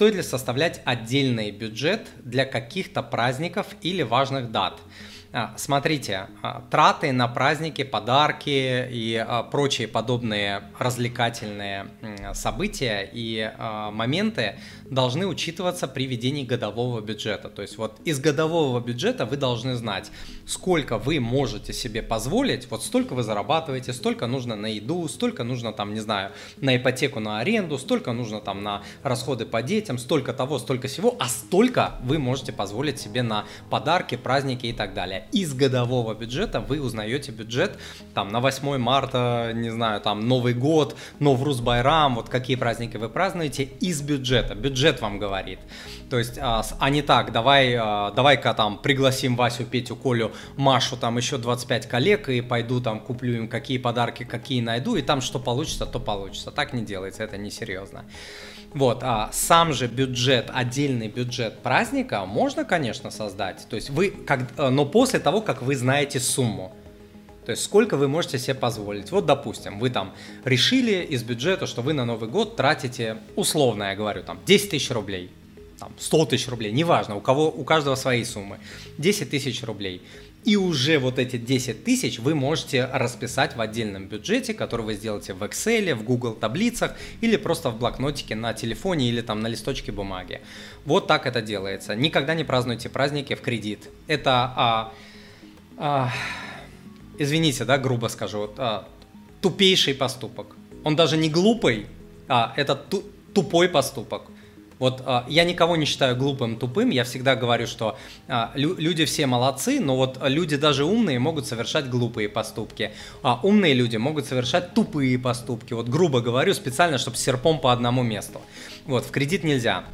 стоит ли составлять отдельный бюджет для каких-то праздников или важных дат? А, смотрите, а, траты на праздники, подарки и а, прочие подобные развлекательные события и моменты должны учитываться при ведении годового бюджета. То есть вот из годового бюджета вы должны знать, сколько вы можете себе позволить, вот столько вы зарабатываете, столько нужно на еду, столько нужно там, не знаю, на ипотеку, на аренду, столько нужно там на расходы по детям, столько того, столько всего, а столько вы можете позволить себе на подарки, праздники и так далее. Из годового бюджета вы узнаете бюджет там на 8 марта, не знаю, там Новый год, Новрус Байрам, вот какие праздники вы празднуете из бюджета. Бюджет вам говорит. То есть, а, а не так, давай, а, давай-ка там пригласим Васю, Петю, Колю, Машу, там еще 25 коллег и пойду там куплю им какие подарки, какие найду, и там что получится, то получится. Так не делается, это несерьезно. Вот, а сам же бюджет, отдельный бюджет праздника можно, конечно, создать. То есть вы, как, э, но после того, как вы знаете сумму. То есть сколько вы можете себе позволить. Вот, допустим, вы там решили из бюджета, что вы на Новый год тратите, условно я говорю, там 10 тысяч рублей. Там 100 тысяч рублей, неважно, у, кого, у каждого свои суммы. 10 тысяч рублей. И уже вот эти 10 тысяч вы можете расписать в отдельном бюджете, который вы сделаете в Excel, в Google таблицах или просто в блокнотике на телефоне или там на листочке бумаги. Вот так это делается. Никогда не празднуйте праздники в кредит. Это, а, а, извините, да, грубо скажу, а, тупейший поступок. Он даже не глупый, а это ту, тупой поступок. Вот а, я никого не считаю глупым, тупым. Я всегда говорю, что а, лю- люди все молодцы, но вот люди даже умные могут совершать глупые поступки. А умные люди могут совершать тупые поступки. Вот грубо говорю, специально, чтобы серпом по одному месту. Вот, в кредит нельзя.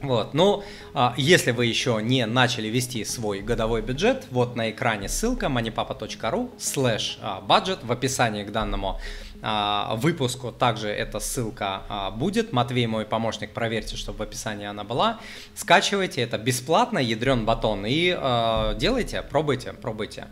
Вот, ну, а, если вы еще не начали вести свой годовой бюджет, вот на экране ссылка moneypapa.ru slash budget в описании к данному выпуску также эта ссылка а, будет. Матвей, мой помощник, проверьте, чтобы в описании она была. Скачивайте, это бесплатно, ядрен батон, и а, делайте, пробуйте, пробуйте.